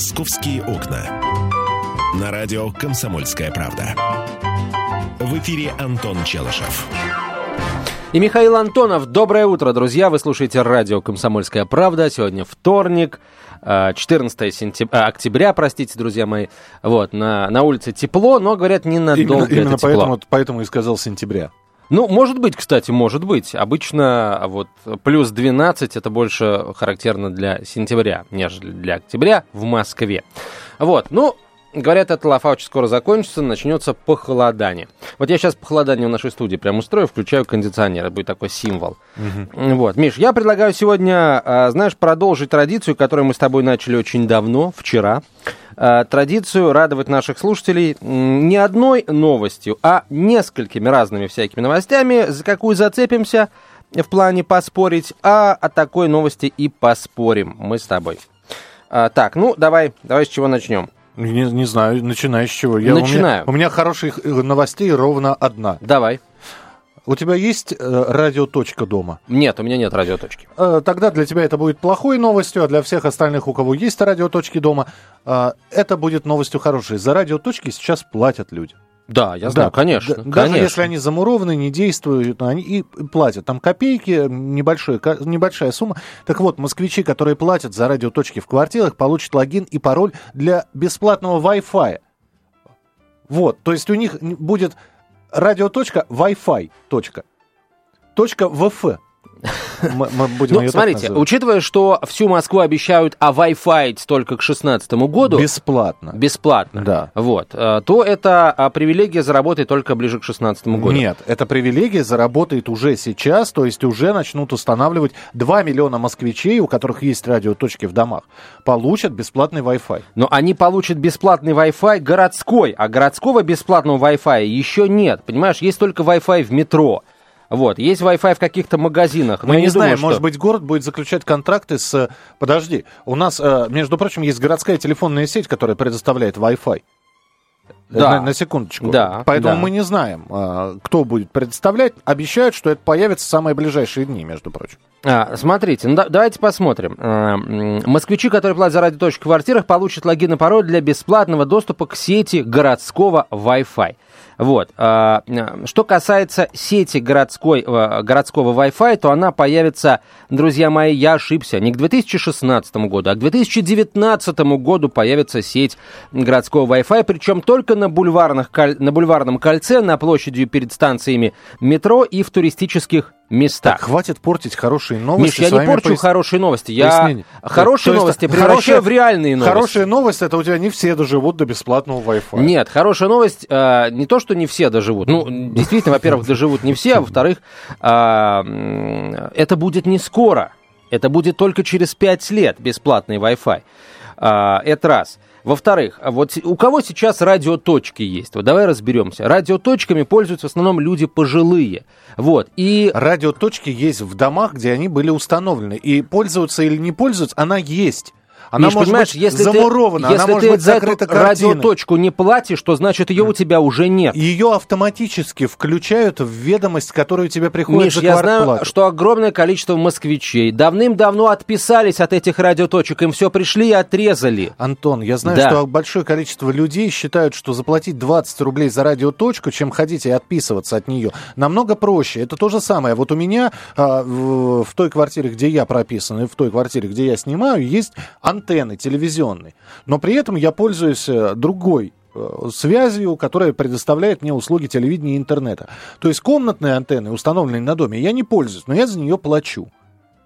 «Московские окна». На радио «Комсомольская правда». В эфире Антон Челышев. И Михаил Антонов. Доброе утро, друзья. Вы слушаете радио «Комсомольская правда». Сегодня вторник, 14 сентября, октября, простите, друзья мои. Вот, на, на улице тепло, но, говорят, ненадолго Именно, именно это тепло. поэтому, поэтому и сказал сентября. Ну, может быть, кстати, может быть. Обычно вот плюс 12 это больше характерно для сентября, нежели для октября в Москве. Вот, ну, Говорят, эта очень скоро закончится, начнется похолодание. Вот я сейчас похолодание в нашей студии прям устрою, включаю кондиционер, это будет такой символ. Вот, Миш, я предлагаю сегодня, а, знаешь, продолжить традицию, которую мы с тобой начали очень давно, вчера. А, Традицию радовать наших слушателей не одной новостью, а несколькими разными всякими новостями, за какую зацепимся в плане поспорить, а о такой новости и поспорим мы с тобой. А, Так, ну давай, давай с чего начнем. Не, не знаю, начинай с чего. Я, Начинаю. У меня, у меня хороших э, новостей ровно одна. Давай. У тебя есть э, радиоточка дома? Нет, у меня нет радиоточки. Э, тогда для тебя это будет плохой новостью, а для всех остальных, у кого есть радиоточки дома, э, это будет новостью хорошей. За радиоточки сейчас платят люди. Да, я знаю, Да, конечно. д- Даже конечно. если они замурованы, не действуют, они и платят. Там копейки, небольшой, небольшая сумма. Так вот, москвичи, которые платят за радиоточки в квартирах, получат логин и пароль для бесплатного Wi-Fi. Вот, то есть у них будет радиоточка Wi-Fi. Точка. Точка ВФ. Мы, мы будем Ну, смотрите, учитывая, что всю Москву обещают а Wi-Fi только к 2016 году, Бесплатно. бесплатно, Да. вот, э, то эта а, привилегия заработает только ближе к 2016 году. Нет, эта привилегия заработает уже сейчас, то есть уже начнут устанавливать 2 миллиона москвичей, у которых есть радиоточки в домах, получат бесплатный Wi-Fi. Но они получат бесплатный Wi-Fi городской, а городского бесплатного Wi-Fi еще нет. Понимаешь, есть только Wi-Fi в метро. Вот, есть Wi-Fi в каких-то магазинах. Мы не, не знаем, думаю, что- может быть, город будет заключать контракты с... Подожди, у нас, э, между прочим, есть городская телефонная сеть, которая предоставляет Wi-Fi. Да. На, на секундочку. Да, Поэтому да. мы не знаем, э, кто будет предоставлять. Обещают, что это появится в самые ближайшие дни, между прочим. А, смотрите, ну да- давайте посмотрим. А, м, москвичи, которые платят за радиоточку в квартирах, получат логин и пароль для бесплатного доступа к сети городского Wi-Fi. Вот. а, Что касается сети городской, э, городского Wi-Fi, то она появится, друзья мои, я ошибся, не к 2016 году, а к 2019 году появится сеть городского Wi-Fi, причем только на, бульварных, на бульварном кольце, на площади перед станциями метро и в туристических местах. Хватит портить хорошие Миш, новости. я не порчу пояс- хорошие новости. Я хорошие есть новости хорошая- превращаю в реальные новости. Хорошая новость, это у тебя не все доживут до бесплатного Wi-Fi. Нет, хорошая новость, э, не то, что не все доживут. Ну, действительно, во-первых, доживут не все, а во-вторых, м, это будет не скоро. Это будет только через 5 лет бесплатный Wi-Fi. А, это раз. Во-вторых, вот у кого сейчас радиоточки есть? Вот давай разберемся. Радиоточками пользуются в основном люди пожилые. Вот. И Радиоточки есть в домах, где они были установлены. И пользуются или не пользуются, она есть. Она Миш, может быть если замурована, ты, она если может ты быть за эту закрыта картиной. радиоточку не платишь, то значит ее у тебя уже нет. Ее автоматически включают в ведомость, которая тебе приходит Миш, за я знаю, что огромное количество москвичей давным-давно отписались от этих радиоточек, им все пришли и отрезали. Антон, я знаю, Да. что большое количество людей считают, что заплатить 20 рублей за радиоточку, чем ходить и отписываться от нее, намного проще. Это то же самое. Вот у меня а, в, в той квартире, где я прописан, и в той квартире, где я снимаю, есть антенны телевизионные. Но при этом я пользуюсь э, другой э, связью, которая предоставляет мне услуги телевидения и интернета. То есть комнатные антенны, установленные на доме, я не пользуюсь, но я за нее плачу.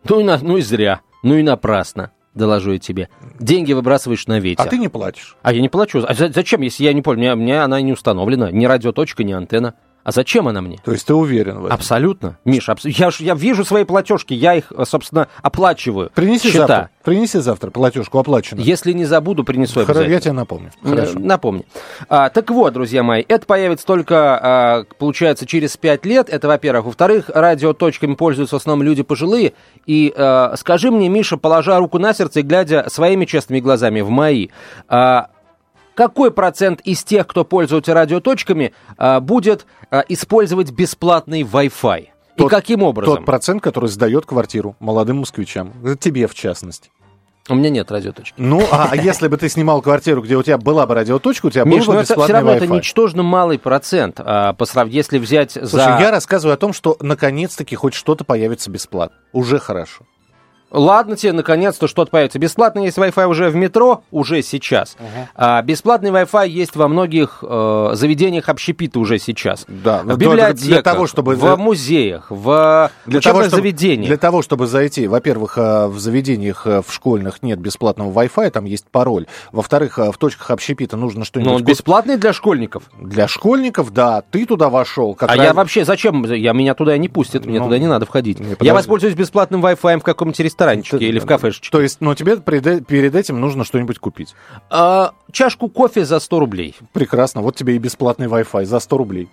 Ну и, на- ну и зря, ну и напрасно, доложу я тебе. Деньги выбрасываешь на ветер. А ты не платишь. А я не плачу. А за- зачем, если я не понял? Мне, мне она не установлена, ни радиоточка, ни антенна. А зачем она мне? То есть ты уверен в этом? Абсолютно. Миш, абс- я, ж- я вижу свои платежки, я их, собственно, оплачиваю. Принеси Счета. завтра. Принеси завтра платежку оплаченную. Если не забуду, принесу Хоро- обязательно. Я тебе напомню. Хорошо. Э, Напомню. А, так вот, друзья мои, это появится только, а, получается, через 5 лет. Это, во-первых. Во-вторых, радиоточками пользуются в основном люди пожилые. И а, скажи мне, Миша, положа руку на сердце и глядя своими честными глазами в мои, а, какой процент из тех, кто пользуется радиоточками, а, будет а, использовать бесплатный Wi-Fi? И Тот- каким образом? Тот процент, который сдает квартиру молодым москвичам. Это Тебе, в частности. У меня нет радиоточки. Ну, а, а если бы ты снимал квартиру, где у тебя была бы радиоточка, у тебя был Миш, бы ну это бесплатный все равно Wi-Fi? это ничтожно малый процент. А, по срав- Если взять Слушай, за... я рассказываю о том, что наконец-таки хоть что-то появится бесплатно. Уже хорошо. Ладно тебе, наконец-то что-то появится. Бесплатно есть Wi-Fi уже в метро, уже сейчас. А бесплатный Wi-Fi есть во многих э, заведениях общепита уже сейчас. Да, в но библиотеках, для того, чтобы- в музеях, в Для учебных того, чтобы, заведениях. для того, чтобы зайти, во-первых, э, в заведениях э, в школьных нет бесплатного Wi-Fi, там есть пароль. Во-вторых, э, в точках общепита нужно Но что-нибудь... он купить. бесплатный для школьников. Для школьников, да, ты туда вошел. Как а раз- я вообще зачем? Я меня туда не пустят, мне Ну, туда не надо входить. не, Я воспользуюсь бесплатным Wi-Fi в каком-нибудь ресторанчике Ты- или в кафешечке. То есть, ну, тебе перед, этим нужно что-нибудь купить. А, чашку кофе за 100 рублей. Прекрасно, вот тебе и бесплатный Wi-Fi за 100 рублей.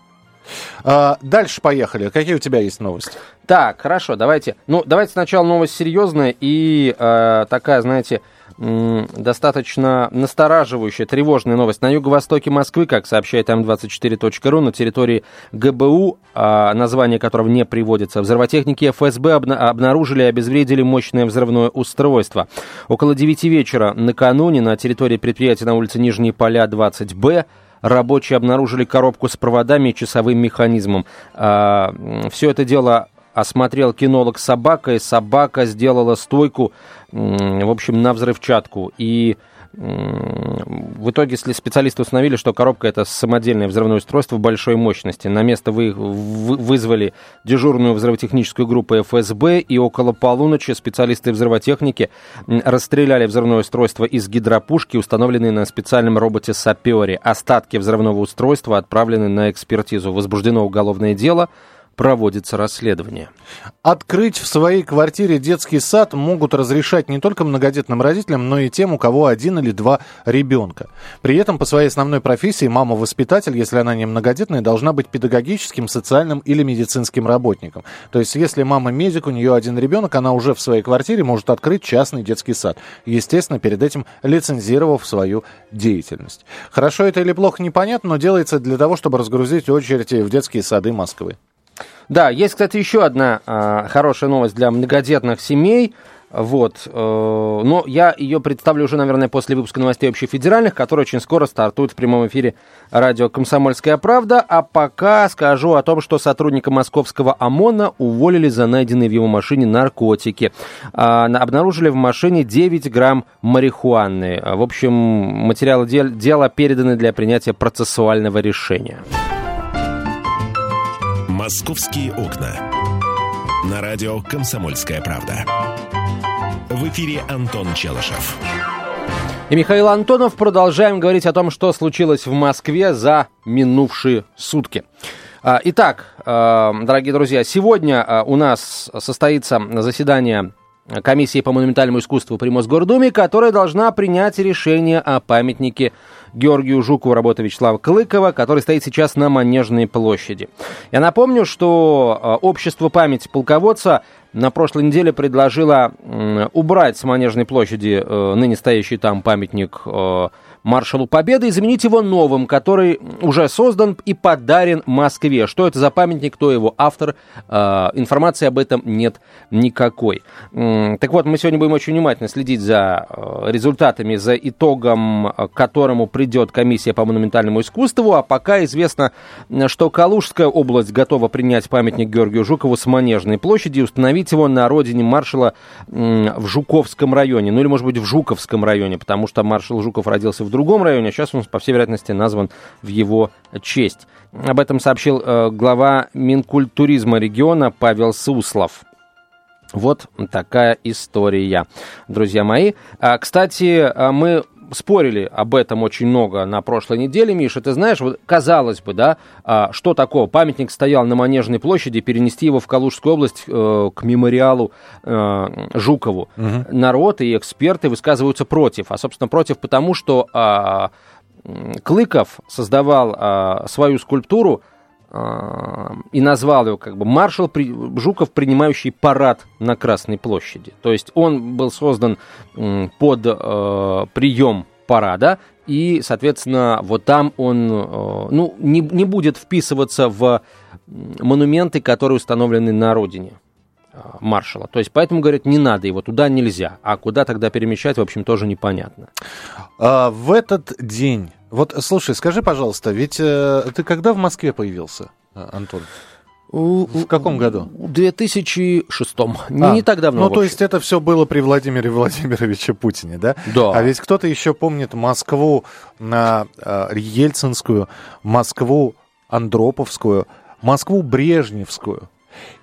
А, дальше поехали. Какие у тебя есть новости? Так, хорошо, давайте. Ну, давайте сначала новость серьезная и э, такая, знаете, достаточно настораживающая, тревожная новость. На юго-востоке Москвы, как сообщает М24.ру, на территории ГБУ, а, название которого не приводится, взрывотехники ФСБ обна- обнаружили и обезвредили мощное взрывное устройство. Около 9 вечера накануне на территории предприятия на улице Нижние Поля 20Б рабочие обнаружили коробку с проводами и часовым механизмом. Все это дело осмотрел кинолог с собакой. Собака сделала стойку, в общем, на взрывчатку. И в итоге специалисты установили, что коробка это самодельное взрывное устройство большой мощности. На место вы, вы- вызвали дежурную взрывотехническую группу ФСБ, и около полуночи специалисты взрывотехники расстреляли взрывное устройство из гидропушки, установленной на специальном роботе-сапере. Остатки взрывного устройства отправлены на экспертизу. Возбуждено уголовное дело, проводится расследование. Открыть в своей квартире детский сад могут разрешать не только многодетным родителям, но и тем, у кого один или два ребенка. При этом по своей основной профессии мама-воспитатель, если она не многодетная, должна быть педагогическим, социальным или медицинским работником. То есть, если мама медик, у нее один ребенок, она уже в своей квартире может открыть частный детский сад. Естественно, перед этим лицензировав свою деятельность. Хорошо это или плохо, непонятно, но делается для того, чтобы разгрузить очередь в детские сады Москвы. Да, есть, кстати, еще одна а, хорошая новость для многодетных семей. Вот, э, но я ее представлю уже, наверное, после выпуска новостей общефедеральных, который очень скоро стартует в прямом эфире радио «Комсомольская правда». А пока скажу о том, что сотрудника московского ОМОНа уволили за найденные в его машине наркотики. А, на- обнаружили в машине 9 грамм марихуаны. В общем, материалы дел- дела переданы для принятия процессуального решения. «Московские окна». На радио «Комсомольская правда». В эфире Антон Челышев. И Михаил Антонов. Продолжаем говорить о том, что случилось в Москве за минувшие сутки. А, Итак, а, дорогие друзья, сегодня а, у нас состоится заседание комиссии по монументальному искусству при Мосгордуме, которая должна принять решение о памятнике Георгию Жукову работы Вячеслава Клыкова, который стоит сейчас на Манежной площади. Я напомню, что а, общество памяти полководца на прошлой неделе предложило убрать с Манежной площади э, ныне стоящий там памятник э, маршалу Победы и заменить его новым, который уже создан и подарен Москве. Что это за памятник, кто его автор, э, информации об этом нет никакой. Так вот, мы сегодня будем очень внимательно следить за э, результатами, за итогом, э, к которому придет комиссия по монументальному искусству, а пока известно, что Калужская область готова принять памятник Георгию Жукову с Манежной площади и установить его на родине маршала в Жуковском районе, ну или, может быть, в Жуковском районе, потому что маршал Жуков родился в другом районе, а сейчас он, по всей вероятности, назван в его честь. Об этом сообщил э, глава Минкультуризма региона Павел Суслов. Вот такая история, друзья мои. А, Кстати, а, мы спорили об этом очень много на прошлой неделе, Миша. Ты знаешь, вот казалось бы, да, а, что такого? Памятник стоял на Манежной площади, перенести его в Калужскую область э, к мемориалу э, Жукову. Народ и эксперты высказываются против. А, собственно, против потому, что м, Клыков создавал а, свою скульптуру и назвал его как бы маршал Жуков, принимающий парад на Красной площади. То есть он был создан под э, прием парада, и, соответственно, вот там он э, ну, не, не будет вписываться в монументы, которые установлены на родине. маршала. То есть поэтому, говорят, не надо его, туда нельзя. А куда тогда перемещать, в общем, тоже непонятно. А, в этот день... Вот, слушай, скажи, пожалуйста, ведь э, ты когда в Москве появился, а, Антон? В каком году? В 2006. Не, а, не так давно. Ну, то есть это все было при Владимире Владимировиче Путине, да? Да. А ведь кто-то еще помнит Москву на э, Ельцинскую, Москву Андроповскую, Москву Брежневскую.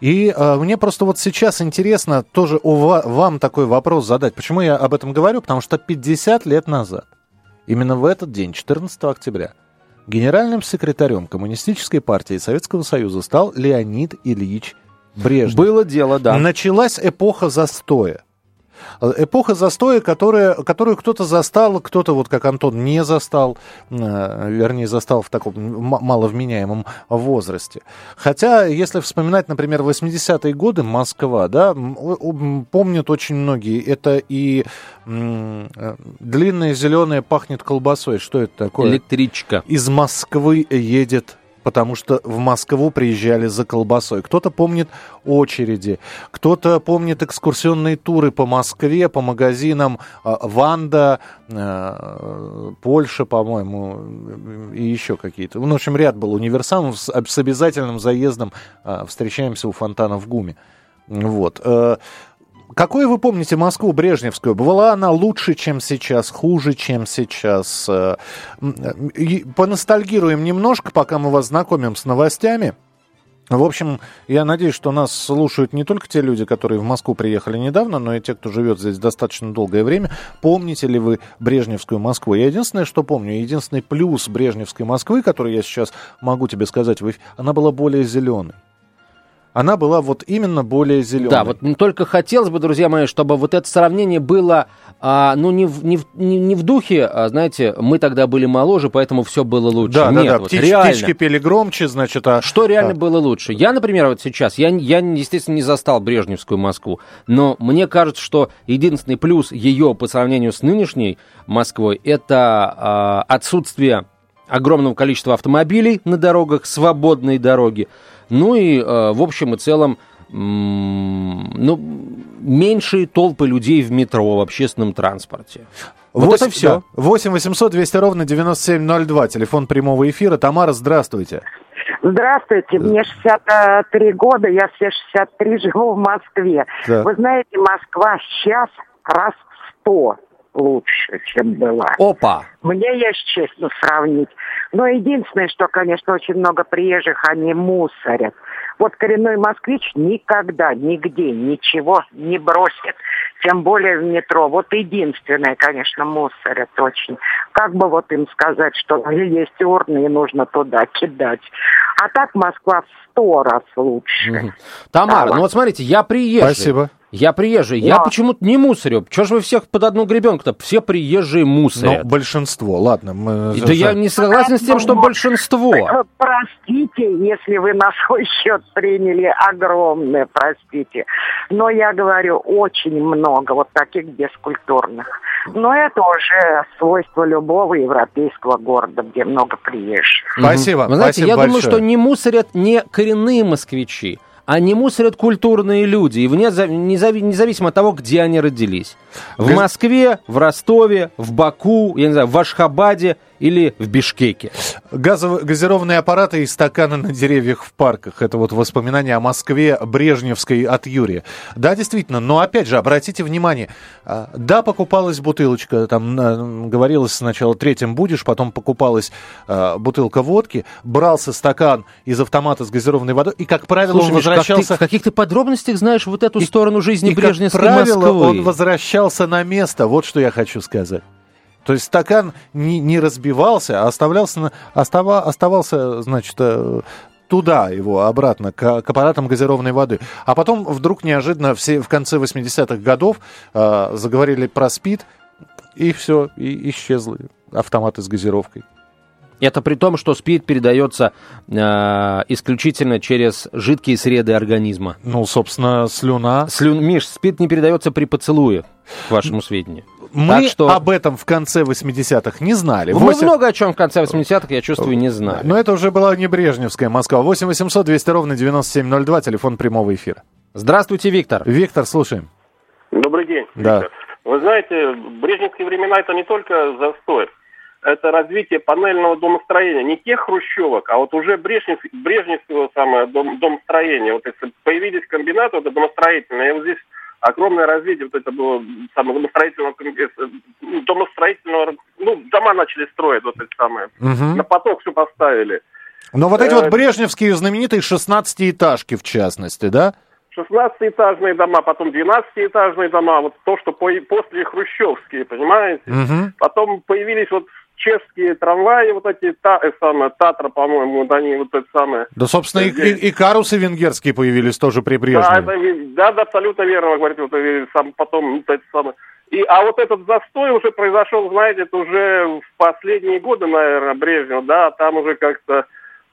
И э, мне просто вот сейчас интересно тоже у ва- вам такой вопрос задать. Почему я об этом говорю? Потому что 50 лет назад, именно в этот день, 14 октября, генеральным секретарем Коммунистической партии Советского Союза стал Леонид Ильич Брежнев. Было дело, да. Началась эпоха застоя. Эпоха застоя, которая, которую кто-то застал, кто-то, вот как Антон, не застал, э, вернее, застал в таком маловменяемом возрасте. Хотя, если вспоминать, например, 80-е годы, Москва, да, помнят очень многие, это и э, длинная зеленая пахнет колбасой. Что это такое? Электричка. Из Москвы едет потому что в Москву приезжали за колбасой. Кто-то помнит очереди, кто-то помнит экскурсионные туры по Москве, по магазинам а, Ванда, а, Польша, по-моему, и еще какие-то. Ну, в общем, ряд был универсамов с, обязательным заездом. А, встречаемся у фонтана в ГУМе. Вот. Э, какой вы помните Москву Брежневскую? Была она лучше, чем сейчас, хуже, чем сейчас? Э, поностальгируем немножко, пока мы вас знакомим с новостями. В общем, я надеюсь, что нас слушают не только те люди, которые в Москву приехали недавно, но и те, кто живет здесь достаточно долгое время. Помните ли вы Брежневскую Москву? Я единственное, что помню, единственный плюс Брежневской Москвы, который я сейчас могу тебе сказать, она была более зеленой она была вот именно более зеленой. Да, вот только хотелось бы, друзья мои, чтобы вот это сравнение было, а, ну, не в, не, в, не, не в духе, а, знаете, мы тогда были моложе, поэтому все было лучше. Да, Нет, да, да, вот Птич, реально. птички пели громче, значит, а... Что реально а... было лучше? Я, например, вот сейчас, я, я, естественно, не застал Брежневскую Москву, но мне кажется, что единственный плюс ее по сравнению с нынешней Москвой, это а, отсутствие огромного количества автомобилей на дорогах, свободные дороги, ну и, э, в общем и целом, ну, меньшие толпы людей в метро, в общественном транспорте. Вот 8, это все. Да. 8 800 200 ровно 9702, телефон прямого эфира. Тамара, здравствуйте. Здравствуйте, мне 63 года, я все 63 живу в Москве. Да. Вы знаете, Москва сейчас раз в 100 лучше, чем была. Опа! Мне есть честно сравнить. Но единственное, что, конечно, очень много приезжих, они мусорят. Вот коренной москвич никогда, нигде ничего не бросит, тем более в метро. Вот единственное, конечно, мусорят очень. Как бы вот им сказать, что есть урны и нужно туда кидать. А так Москва в сто раз лучше. Тамара, ну вот смотрите, я приезжий. Спасибо. Я приезжий. Но... Я почему-то не мусорю. Чего же вы всех под одну гребенку-то? Все приезжие мусорят. Но большинство, ладно. Мы... Да я не согласен с тем, что большинство. Э, простите, если вы на свой счет приняли огромное, простите. Но я говорю, очень много вот таких бескультурных. Но это уже свойство любого европейского города, где много приезжих. Спасибо. Вы знаете, спасибо я большое. думаю, что не мусорят не коренные москвичи, они мусорят культурные люди, и вне, независимо от того, где они родились. В Москве, в Ростове, в Баку, я не знаю, в Ашхабаде или в Бишкеке. Газов... Газированные аппараты и стаканы на деревьях в парках. Это вот воспоминания о Москве Брежневской от Юрия. Да, действительно, но опять же, обратите внимание, а, да, покупалась бутылочка, там говорилось сначала третьим будешь, потом покупалась а, бутылка водки, брался стакан из автомата с газированной водой, и, как правило, Слушай, он возвращался... В каких то подробностях знаешь вот эту и, сторону жизни и, Брежневской как правило, Москвы? он возвращался на место, вот что я хочу сказать. То есть стакан не, не разбивался, а оставлялся, остава, оставался, значит, э, туда его, обратно, к, к аппаратам газированной воды. А потом вдруг неожиданно все, в конце 80-х годов э, заговорили про СПИД, и все, и исчезли автоматы с газировкой. Это при том, что СПИД передается э, исключительно через жидкие среды организма. Ну, собственно, слюна. Слю... Миш, СПИД не передается при поцелуе, к вашему сведению. Мы так что... об этом в конце 80-х не знали. Мы 8... много о чем в конце 80-х, я чувствую, не знали. Но это уже была не Брежневская Москва. 8 800 200 ровно 9702, телефон прямого эфира. Здравствуйте, Виктор. Виктор, слушаем. Добрый день. Да. Виктор. Вы знаете, брежневские времена это не только застой, это развитие панельного домостроения. Не тех хрущевок, а вот уже брежнев, брежневского самое дом, домостроения. Вот если появились комбинаты, вот домостроительные, и вот здесь огромное развитие вот это было самого домостроительного, ну, домостроительного, ну, дома начали строить вот эти самые. Угу. На поток все поставили. Но вот эти Э, вот брежневские знаменитые 16-этажки, в частности, да? 16-этажные дома, потом 12-этажные дома, вот то, что по, после хрущевские, понимаете? Угу. Потом появились вот чешские трамваи, вот эти, та, э, самое, Татра, по-моему, вот они вот это самое. Да, собственно, и, и- и карусы венгерские появились тоже при Да, Брежневе. это, ви- да, да, абсолютно верно, вы говорите, вот, э, сам, потом вот это самое. И, а вот этот застой уже произошел, знаете, это уже в последние годы, наверное, Брежнева, да, там уже как-то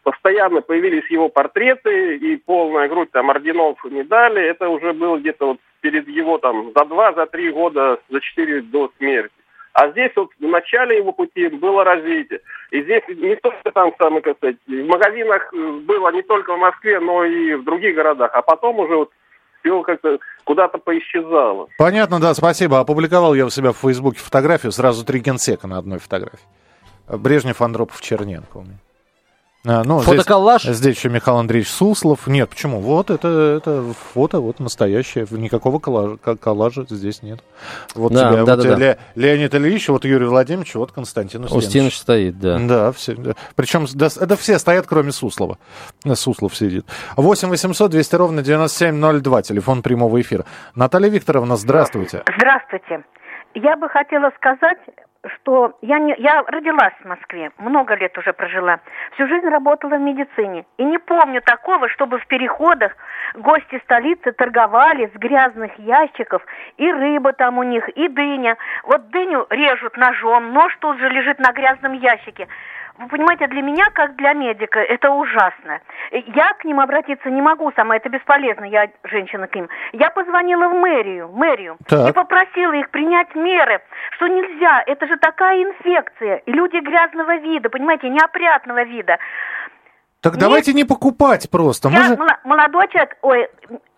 постоянно появились его портреты и полная грудь там орденов и медалей. Это уже было где-то вот перед его там за два, за три года, за четыре до смерти. А здесь вот в начале его пути было развитие. И здесь не только там, самое, как сказать, в магазинах э, было не только в Москве, но и в других городах. А потом уже вот все как-то куда-то поисчезало. Понятно, да, спасибо. Опубликовал я у себя в Фейсбуке фотографию, сразу три генсека на одной фотографии. Брежнев, Андропов, Черненко у меня. А, ну, здесь- Фотоколлаж? Здесь, еще Михаил Андреевич Суслов. Нет, почему? Вот это, это фото, вот настоящее. Никакого коллажа, ко- коллажа здесь нет. Вот Да, тебя, да, вот да, да. Ле- Леонид Ильич, вот Юрий Владимирович, вот Константин Устинович. Устинович стоит, да. Да, все. да. Причем да, это все стоят, кроме Суслова. Суслов сидит. 8 800 200 ровно 9702, телефон прямого эфира. Наталья Викторовна, здравствуйте. Здравствуйте. Я бы хотела сказать, что я, не, я родилась в Москве, много лет уже прожила. Всю жизнь работала в медицине. И не помню такого, чтобы в переходах гости столицы торговали с грязных ящиков. И рыба там у них, и дыня. Вот дыню режут ножом, нож тут же лежит на грязном ящике. Вы понимаете, для меня, как для медика, это ужасно. Я к ним обратиться не могу сама, это бесполезно, я женщина к ним. Я позвонила в мэрию, мэрию Так. и попросила их принять меры, что нельзя, это же такая инфекция. И люди грязного вида, понимаете, неопрятного вида. Так Нет. давайте не покупать просто. Мы я же- молодой человек, ой,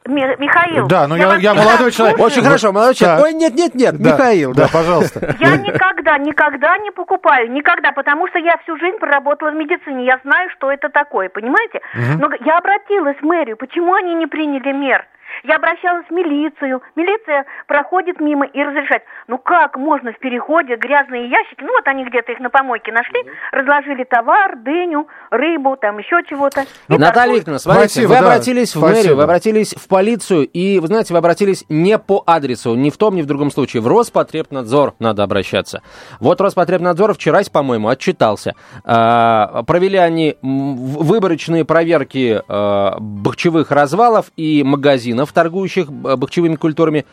Михаил. Да, ну я- я всегда молодой человек. слушаю. Очень хорошо, молодой человек. Так. Ой, нет-нет-нет, Да, Михаил. Да, пожалуйста. Я никогда, никогда не покупаю, никогда, потому что я всю жизнь проработала в медицине, я знаю, что это такое, понимаете? Но я обратилась в мэрию, почему они не приняли мер? Я обращалась в милицию, милиция проходит мимо и разрешает. Ну как можно в переходе грязные ящики, ну вот они где-то их на помойке нашли, разложили товар, дыню, рыбу, там еще чего-то. и Наталья. Викторовна, смотрите, Спасибо, вы да, обратились в спасибо. мэрию, вы обратились в полицию, и, вы знаете, вы обратились не по адресу, ни в том, ни в другом случае. В Роспотребнадзор надо обращаться. Вот Роспотребнадзор вчера, по-моему, отчитался. А, провели они в- выборочные проверки а, бахчевых развалов и магазинов, торгующих б- бахчевыми культурами.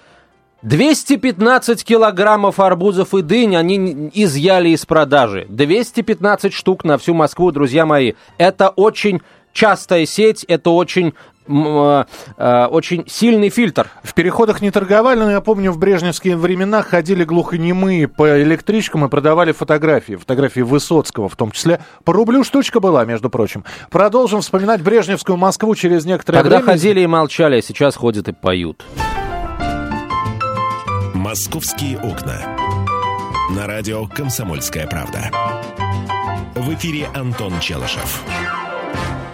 215 килограммов арбузов и дынь они изъяли из продажи. 215 штук на всю Москву, друзья мои. Это очень частая сеть, это очень, э, э, очень сильный фильтр. В переходах не торговали, но я помню, в брежневские времена ходили глухонемые по электричкам и продавали фотографии. Фотографии Высоцкого в том числе. По рублю штучка была, между прочим. Продолжим вспоминать брежневскую Москву через некоторое Когда время. ходили и молчали, а сейчас ходят и поют. «Московские окна». На радио «Комсомольская правда». В эфире Антон Челышев.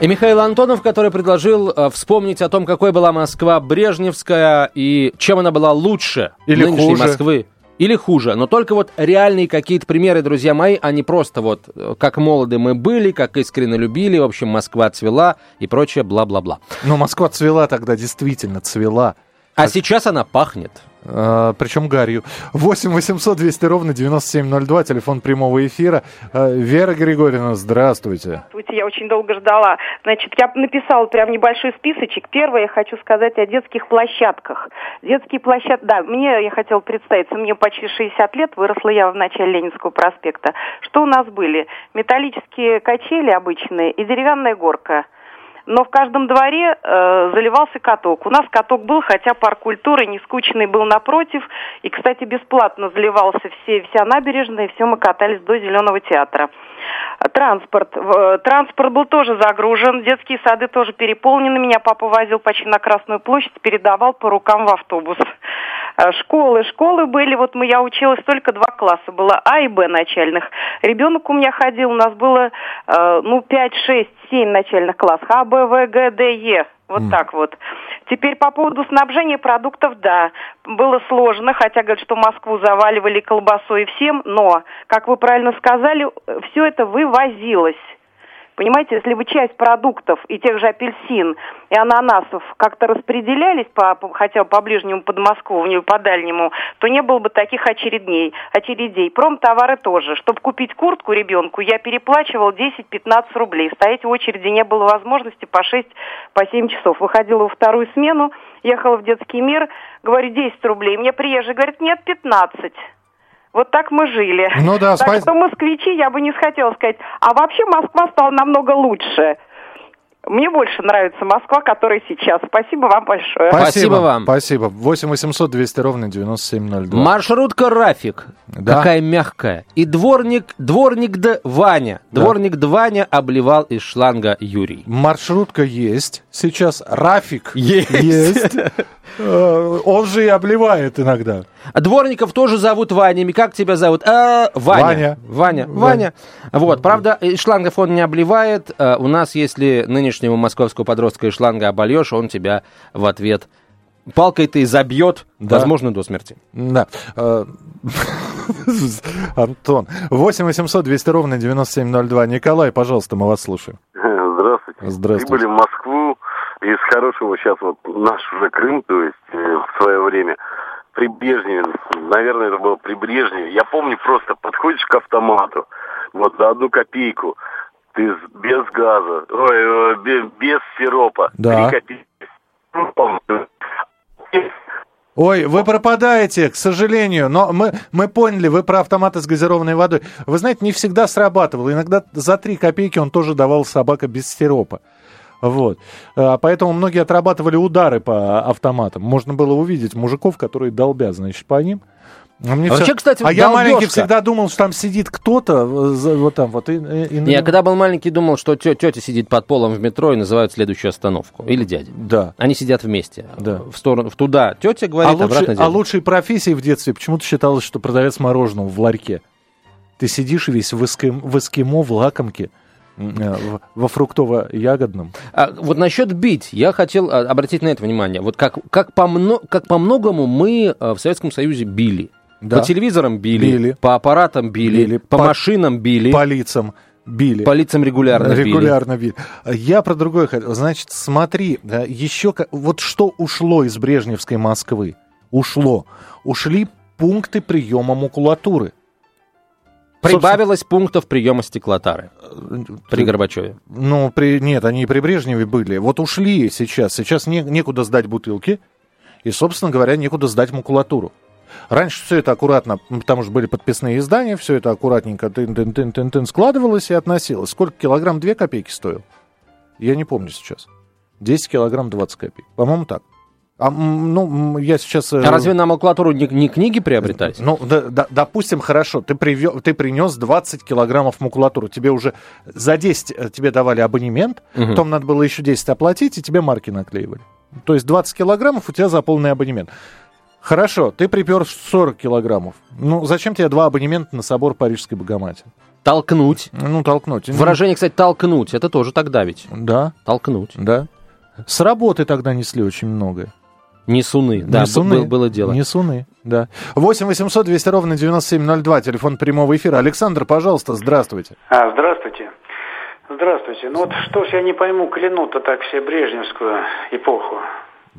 И Михаил Антонов, который предложил э, вспомнить о том, какой была Москва Брежневская и чем она была лучше Или нынешней хуже. Москвы. Или хуже. Но только вот реальные какие-то примеры, друзья мои, а не просто вот э, как молоды мы были, как искренне любили, в общем, Москва цвела и прочее бла-бла-бла. Но Москва цвела тогда, действительно цвела. А сейчас она пахнет. А, причем гарью. 8 800 200 ровно 9702, телефон прямого эфира. А, Вера Григорьевна, здравствуйте. Здравствуйте, я очень долго ждала. Значит, я написала прям небольшой списочек. Первое, я хочу сказать о детских площадках. Детские площадки, да, мне, я хотела представиться, мне почти 60 лет, выросла я в начале Ленинского проспекта. Что у нас были? Металлические качели обычные и деревянная горка. Но в каждом дворе э, заливался каток. У нас каток был, хотя парк культуры не скучный был напротив. И, кстати, бесплатно заливался все, вся набережная, и все мы катались до Зеленого театра. Транспорт. Э, транспорт был тоже загружен, детские сады тоже переполнены. Меня папа возил почти на Красную площадь, передавал по рукам в автобус. Э, школы, школы были, вот мы, я училась только два класса, было А и Б начальных. Ребенок у меня ходил, у нас было, э, ну, 5, 6, 7 начальных классов. А, Б, В, Г, Д, Е. Вот mm. так вот. Теперь по поводу снабжения продуктов, да, было сложно, хотя говорят, что Москву заваливали колбасой и всем, но, как вы правильно сказали, все это вывозилось. Понимаете, если бы часть продуктов и тех же апельсин и ананасов как-то распределялись по, хотя бы по ближнему Подмосковью, по дальнему, то не было бы таких очередней, очередей. Промтовары тоже. Чтобы купить куртку ребенку, я переплачивал 10-15 рублей. Стоять в очереди не было возможности по 6, по 7 часов. Выходила во вторую смену, ехала в детский мир, говорю, 10 рублей. Мне приезжий говорит, нет, 15. Вот так мы жили. Ну да, так спа... что москвичи, я бы не хотела сказать. А вообще Москва стала намного лучше. Мне больше нравится Москва, которая сейчас. Спасибо вам большое. Спасибо, Спасибо вам. Спасибо. 8 800 200 ровно 9702. Маршрутка Рафик. Да? Какая мягкая. И дворник, дворник да Ваня. Дворник да. Ваня обливал из шланга Юрий. Маршрутка есть сейчас. Рафик есть. есть. Э, он же и обливает иногда. А дворников тоже зовут Ванями. Как тебя зовут? А, Ваня. Ваня. Ваня. Ваня. Вот, правда, шлангов он не обливает. А, у нас, если нынешнего московского подростка из шланга обольешь, он тебя в ответ палкой ты забьет, да. возможно, до смерти. Да. А, Антон. 8 800 200 ровно 9702. Николай, пожалуйста, мы вас слушаем. Здравствуйте. Здравствуйте. Прибыли в Москву из хорошего сейчас вот наш уже Крым, то есть э, в свое время при Брежневе, наверное, это было при Брежневе. Я помню, просто подходишь к автомату, вот за одну копейку, ты без газа, ой, без, без сиропа, да. копейки. Ой, вы пропадаете, к сожалению. Но мы, мы поняли, вы про автоматы с газированной водой. Вы знаете, не всегда срабатывало. Иногда за 3 копейки он тоже давал собака без сиропа. Вот. А, поэтому многие отрабатывали удары по автоматам. Можно было увидеть мужиков, которые долбят, значит, по ним. А, мне а все... вообще, кстати, а я маленький всегда думал, что там сидит кто-то вот там вот. И, и... Я когда был маленький, думал, что тетя сидит под полом в метро и называют следующую остановку. Или дядя. Да. Они сидят вместе. Да. В сторону, в туда тетя говорит, а, лучшей, дядя. а лучшей профессией в детстве почему-то считалось, что продавец мороженого в ларьке. Ты сидишь весь в, эским, в эскимо, в лакомке Э, во фруктово-ягодном. А, вот насчет бить, я хотел а, обратить на это внимание. Вот как, как, по, мно, как по многому мы э, в Советском Союзе били. Да. По телевизорам били, били, по аппаратам били, били по, по машинам били. По лицам били. По лицам регулярно, регулярно били. били. Я про другое хотел. Значит, смотри, еще вот что ушло из Брежневской Москвы? Ушло. Ушли пункты приема макулатуры. Прибавилось пунктов приема стеклотары при Горбачеве. Ну, при, нет, они и при Брежневе были. Вот ушли сейчас. Сейчас не, некуда сдать бутылки. И, собственно говоря, некуда сдать макулатуру. Раньше все это аккуратно, потому что были подписные издания, все это аккуратненько тын -тын -тын -тын -тын, складывалось и относилось. Сколько килограмм? Две копейки стоил? Я не помню сейчас. 10 килограмм 20 копеек. По-моему, так. А, ну, я сейчас... Э, а разве на макулатуру не, не книги приобретались? Ну, да, да, допустим, хорошо, ты, привё, ты принес 20 килограммов макулатуры, тебе уже за 10 э, тебе давали абонемент, угу. потом надо было еще 10 оплатить, и тебе марки наклеивали. То есть 20 килограммов у тебя за полный абонемент. Хорошо, ты припер 40 килограммов. Ну, зачем тебе два абонемента на собор Парижской Богоматери? Толкнуть. Ну, толкнуть. Выражение, кстати, толкнуть, это тоже так давить. Да. Толкнуть. Да. С работы тогда несли очень многое. Несуны, да, Несуны. Было, было дело. Несуны, да. 8 800 200 ровно 9702, телефон прямого эфира. Александр, пожалуйста, здравствуйте. А, здравствуйте. Здравствуйте. Ну вот что ж я не пойму, клянут-то так все брежневскую эпоху.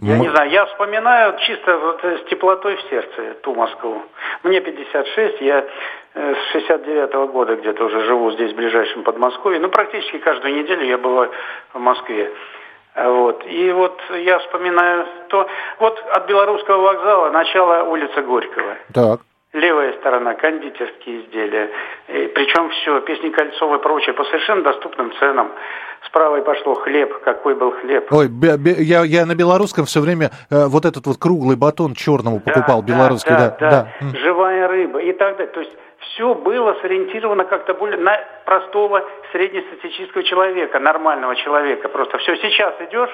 Я не знаю, я вспоминаю чисто вот с теплотой в сердце ту Москву. Мне 56, я э, с 69 -го года где-то уже живу здесь, в ближайшем Подмосковье. Ну, практически каждую неделю я бываю в Москве. Вот. И вот я вспоминаю то, вот от Белорусского вокзала начало улица Горького. Так. левая сторона, кондитерские изделия. И, причем все, песни Кольцова и прочее, по совершенно доступным ценам. С правой пошло хлеб, какой был хлеб. Ой, бе- бе- я, я на белорусском все время э, вот этот вот круглый батон черного покупал, да, белорусский, да. да, да. Живая рыба и так далее. То есть все было сориентировано как-то более на простого среднестатистического человека, нормального человека. Просто все сейчас идешь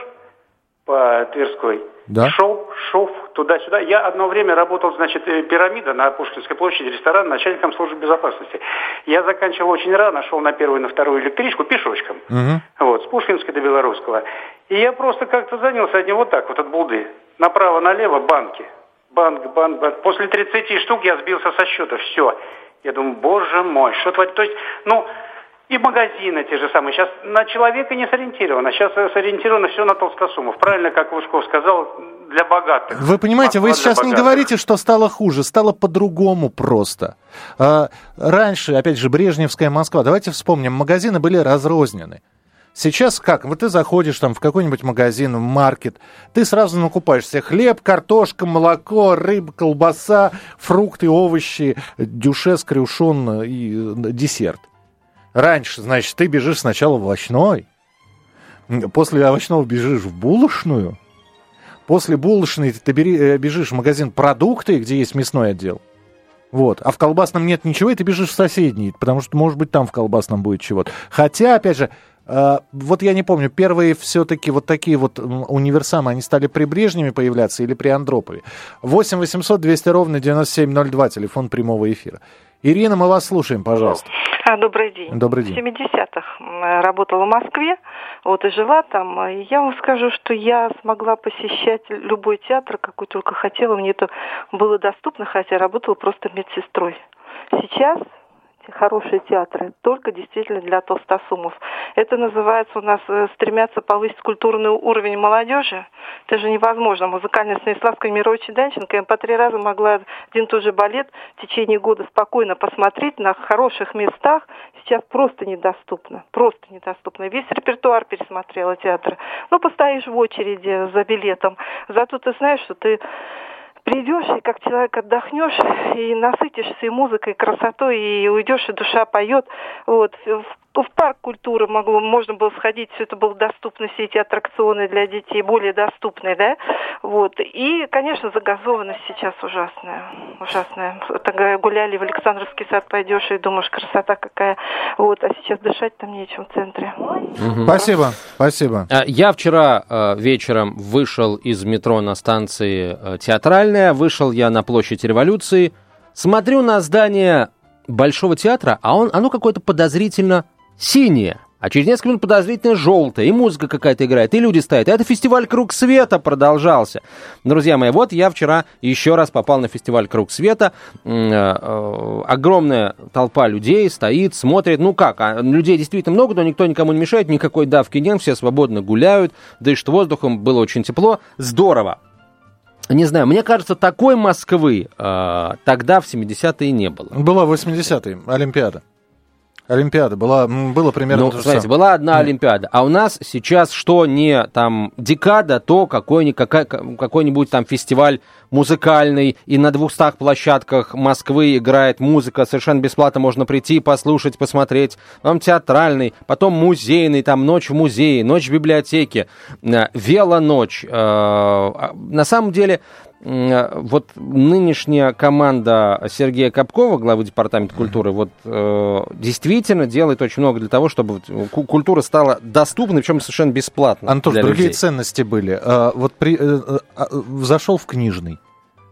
по Тверской, Да. шел, шов туда-сюда. Я одно время работал, значит, э, пирамида на Пушкинской площади, ресторан, начальником службы безопасности. Я заканчивал очень рано, шел на первую, на вторую электричку пешочком. Мгм. Вот, с Пушкинской до Белорусского. И я просто как-то занялся одним вот так вот от булды. Направо-налево банки. Банк, банк, банк. После 30 штук я сбился со счета. Все. Я думаю, боже мой, что творить? То есть, ну, и магазины те же самые. Сейчас на человека не сориентировано. Сейчас сориентировано все на толстосумов. Правильно, как Лужков сказал, для богатых. Вы понимаете, вы Москва для сейчас не говорите, что стало хуже, стало по-другому просто. А, раньше, опять же, Брежневская Москва, давайте вспомним, магазины были разрознены. Сейчас как? Вот ты заходишь там в какой-нибудь магазин, в маркет, ты сразу накупаешь себе хлеб, картошка, молоко, рыба, колбаса, фрукты, овощи, дюшес, крюшон и э, десерт. Раньше, значит, ты бежишь сначала в овощной, после овощного бежишь в булочную, После булочной ты э, бежишь в магазин продукты, где есть мясной отдел. Вот. А в колбасном нет ничего, и ты бежишь в соседний, потому что, может быть, там в колбасном будет чего-то. Хотя, опять же, вот я не помню, первые все-таки вот такие вот универсамы, они стали при Брежневе появляться или при Андропове? 8 800 200 ровно 9702, телефон прямого эфира. Ирина, мы вас слушаем, пожалуйста. А, добрый день. Добрый день. В 70-х м, работала в Москве, вот и жила там. И я вам скажу, что я смогла посещать любой театр, какой только хотела. Мне это было доступно, хотя работала просто медсестрой. Сейчас хорошие театры только действительно для толстосумов. Это называется у нас э, стремятся повысить культурный уровень молодежи. Это же невозможно. Музыкальная Станиславская Мировича Данченко я по три раза могла один и тот же балет в течение года спокойно посмотреть на хороших местах. Сейчас просто недоступно. Просто недоступно. Весь репертуар пересмотрела театра. Ну, постоишь в очереди за билетом. Зато ты знаешь, что ты придешь, и как человек отдохнешь, и насытишься и музыкой, и красотой, и уйдешь, и душа поет. Вот. В, в парк культуры могло, можно было сходить, все это было доступно, все эти аттракционы для детей более доступные, да? Вот. И, конечно, загазованность сейчас ужасная. Ужасная. Тогда гуляли в Александровский сад, пойдешь и думаешь, красота какая. Вот. А сейчас дышать там нечем в центре. Спасибо, спасибо. А, Я вчера э, вечером вышел из метро на станции э, Театральная, вышел я на площадь Революции, смотрю на здание Большого театра, а он, оно какое-то подозрительно синее. А через несколько минут подозрительно желтое, и музыка какая-то играет, и люди стоят. Это фестиваль «Круг света» продолжался. Друзья мои, вот я вчера еще раз попал на фестиваль «Круг света». Э, э, Огромная толпа людей стоит, смотрит. Ну как, а людей действительно много, но никто никому не мешает, никакой давки нет, все свободно гуляют, дышат воздухом, было очень тепло. Здорово. Не знаю, мне кажется, такой Москвы э, тогда в 70-е не было. Была 80-е, Олимпиада. Олимпиада была, было примерно Ну, то же смотрите, самое. была одна Олимпиада, а у нас сейчас что не там декада, то какой-нибудь, какой-нибудь там фестиваль музыкальный, и на двухстах площадках Москвы играет музыка, совершенно бесплатно можно прийти, послушать, посмотреть. Потом театральный, потом музейный, там ночь в музее, ночь в библиотеке, э, велоночь. Э, а На самом деле, вот нынешняя команда Сергея Капкова, главы департамента культуры, вот э, действительно делает очень много для того, чтобы ку- культура стала доступной, причем совершенно бесплатно. Антош, для другие людей. ценности. были. А, вот при, э, э, а, зашел в книжный,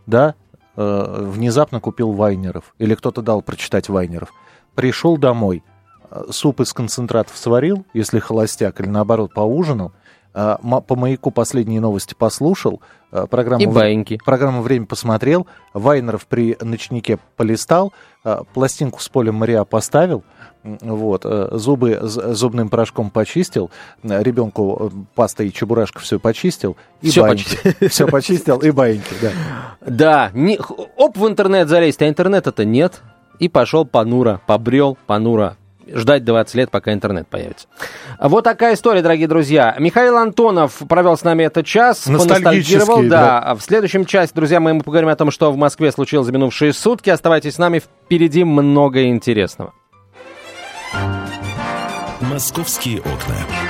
да, э, внезапно купил Вайнеров, или кто-то дал прочитать Вайнеров, пришел домой, э, суп из концентратов сварил, если холостяк, или наоборот поужинал, э, по маяку последние новости послушал, э, программу, И «Вре- баиньки. программу «Время» посмотрел, Вайнеров при ночнике полистал, э, пластинку с полем Мариа поставил, вот, э, зубы зубным порошком почистил, э, ребенку э, пастой и чебурашка все почистил, и Всё баиньки. Все почистил, и баиньки, да. Да, не- оп, в интернет залезть, а интернета-то нет. И пошел понуро, побрел понуро ждать 20 лет, пока интернет появится. Вот такая история, дорогие друзья. Михаил Антонов провел с нами этот час, поностальгировал. Да. да. В следующем части, друзья мои, мы поговорим о том, что в Москве случилось за минувшие сутки. Оставайтесь с нами, впереди много интересного. «Московские окна».